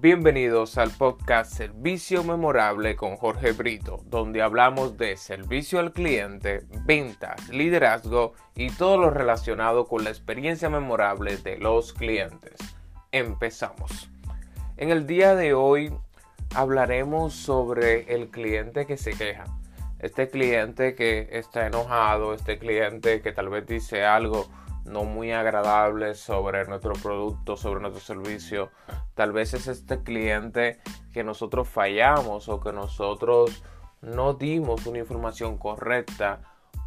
Bienvenidos al podcast Servicio Memorable con Jorge Brito, donde hablamos de servicio al cliente, ventas, liderazgo y todo lo relacionado con la experiencia memorable de los clientes. Empezamos. En el día de hoy hablaremos sobre el cliente que se queja. Este cliente que está enojado, este cliente que tal vez dice algo no muy agradable sobre nuestro producto, sobre nuestro servicio. Tal vez es este cliente que nosotros fallamos o que nosotros no dimos una información correcta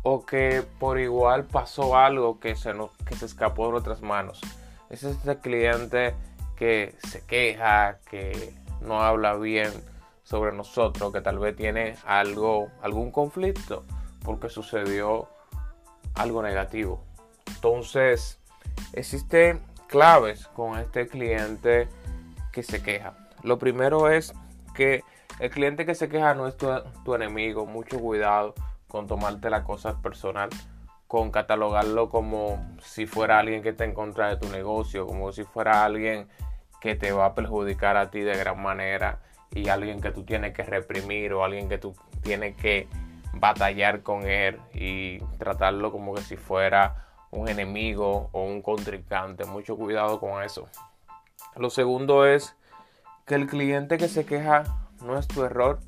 o que por igual pasó algo que se, nos, que se escapó de nuestras manos. Es este cliente que se queja, que no habla bien sobre nosotros, que tal vez tiene algo, algún conflicto porque sucedió algo negativo. Entonces, existen claves con este cliente que se queja. Lo primero es que el cliente que se queja no es tu, enemigo. Mucho cuidado con tomarte las cosas personal, con catalogarlo como si fuera alguien que está en contra de tu negocio, como si fuera alguien que te va a perjudicar a ti de gran manera y alguien que tú tienes que reprimir o alguien que tú tienes que batallar con él y tratarlo como que si fuera un enemigo o un contrincante. Mucho cuidado con eso. Lo segundo es que el cliente que se queja no es tu error,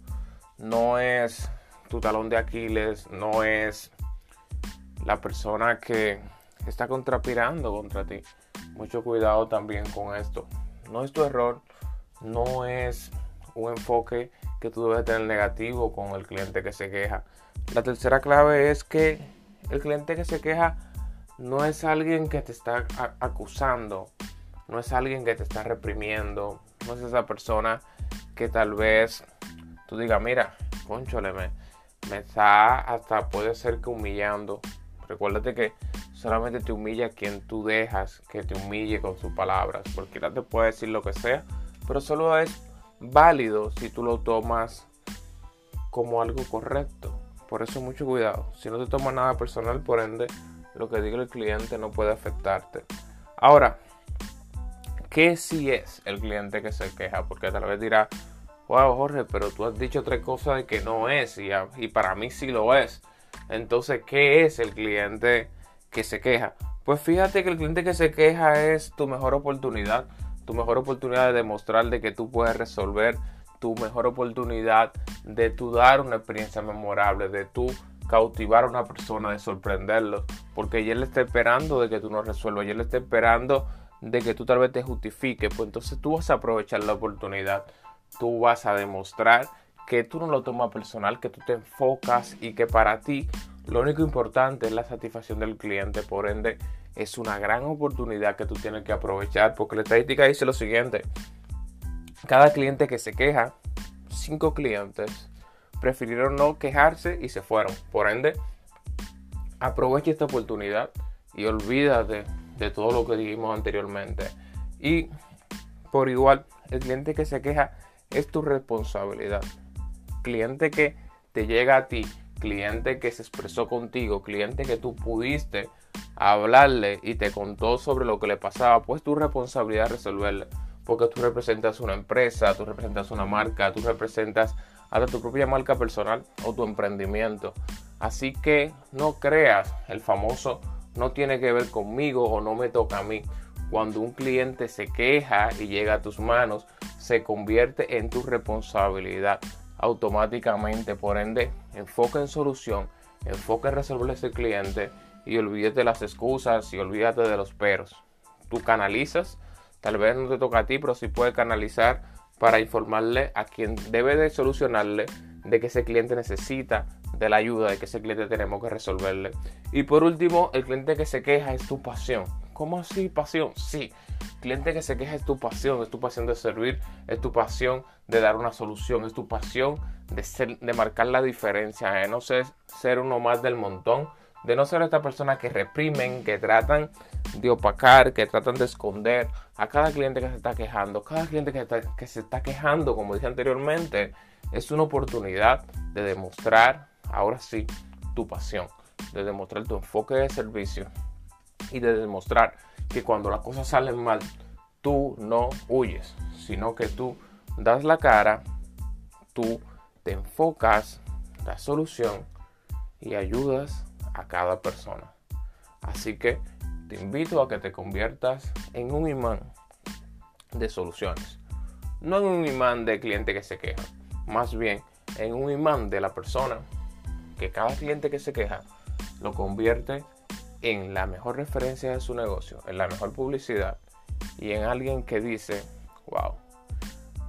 no es tu talón de Aquiles, no es la persona que está contrapirando contra ti. Mucho cuidado también con esto. No es tu error, no es un enfoque que tú debes tener negativo con el cliente que se queja. La tercera clave es que el cliente que se queja no es alguien que te está acusando, no es alguien que te está reprimiendo, no es esa persona que tal vez tú digas, mira, conchole, me, me está hasta puede ser que humillando. Recuérdate que solamente te humilla quien tú dejas que te humille con sus palabras, porque no te puede decir lo que sea, pero solo es válido si tú lo tomas como algo correcto. Por eso mucho cuidado. Si no te tomas nada personal, por ende, lo que diga el cliente no puede afectarte. Ahora, ¿qué si es el cliente que se queja? Porque tal vez dirá, wow Jorge, pero tú has dicho tres cosas de que no es y, y para mí sí lo es. Entonces, ¿qué es el cliente que se queja? Pues fíjate que el cliente que se queja es tu mejor oportunidad, tu mejor oportunidad de demostrar de que tú puedes resolver, tu mejor oportunidad de tu dar una experiencia memorable, de tu cautivar a una persona, de sorprenderlo, porque ella le está esperando de que tú no resuelvas, ella le está esperando de que tú tal vez te justifiques, pues entonces tú vas a aprovechar la oportunidad, tú vas a demostrar que tú no lo tomas personal, que tú te enfocas y que para ti lo único importante es la satisfacción del cliente, por ende es una gran oportunidad que tú tienes que aprovechar, porque la estadística dice lo siguiente, cada cliente que se queja, cinco clientes prefirieron no quejarse y se fueron. Por ende, aprovecha esta oportunidad y olvídate de todo lo que dijimos anteriormente. Y por igual, el cliente que se queja es tu responsabilidad. Cliente que te llega a ti, cliente que se expresó contigo, cliente que tú pudiste hablarle y te contó sobre lo que le pasaba, pues tu responsabilidad resolverle. Porque tú representas una empresa, tú representas una marca, tú representas hasta tu propia marca personal o tu emprendimiento. Así que no creas el famoso no tiene que ver conmigo o no me toca a mí. Cuando un cliente se queja y llega a tus manos, se convierte en tu responsabilidad automáticamente. Por ende, enfoca en solución, enfoca en resolver ese cliente y olvídate de las excusas y olvídate de los peros. Tú canalizas, tal vez no te toca a ti, pero sí puedes canalizar para informarle a quien debe de solucionarle de que ese cliente necesita de la ayuda, de que ese cliente tenemos que resolverle. Y por último, el cliente que se queja es tu pasión. ¿Cómo así pasión? Sí, cliente que se queja es tu pasión, es tu pasión de servir, es tu pasión de dar una solución, es tu pasión de, ser, de marcar la diferencia, de no ser, ser uno más del montón, de no ser esta persona que reprimen, que tratan de opacar, que tratan de esconder a cada cliente que se está quejando. Cada cliente que, que se está quejando, como dije anteriormente, es una oportunidad de demostrar, ahora sí, tu pasión, de demostrar tu enfoque de servicio y de demostrar que cuando las cosas salen mal, tú no huyes, sino que tú das la cara, tú te enfocas, la solución y ayudas a cada persona. Así que te invito a que te conviertas en un imán de soluciones. No en un imán de cliente que se queja, más bien en un imán de la persona que cada cliente que se queja lo convierte en la mejor referencia de su negocio, en la mejor publicidad y en alguien que dice, wow,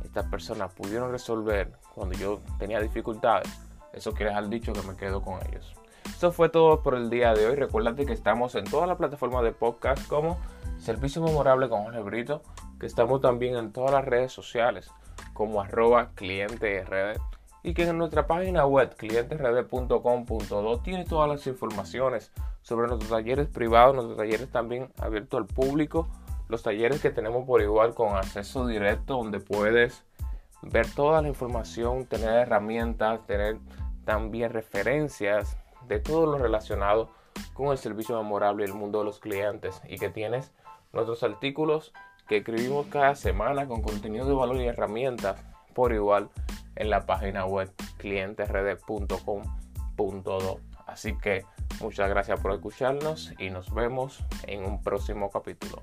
estas personas pudieron resolver cuando yo tenía dificultades. Eso quiere dejar dicho que me quedo con ellos. Eso fue todo por el día de hoy. Recuerda que estamos en todas las plataformas de podcast como Servicio Memorable con Jorge Brito, que estamos también en todas las redes sociales como arroba cliente y que en nuestra página web clientesrd.com.do tiene todas las informaciones sobre nuestros talleres privados, nuestros talleres también abiertos al público, los talleres que tenemos por igual con acceso directo donde puedes ver toda la información, tener herramientas, tener también referencias de todo lo relacionado con el servicio memorable y el mundo de los clientes y que tienes nuestros artículos que escribimos cada semana con contenido de valor y herramientas por igual en la página web clientesrd.com.do. Así que muchas gracias por escucharnos y nos vemos en un próximo capítulo.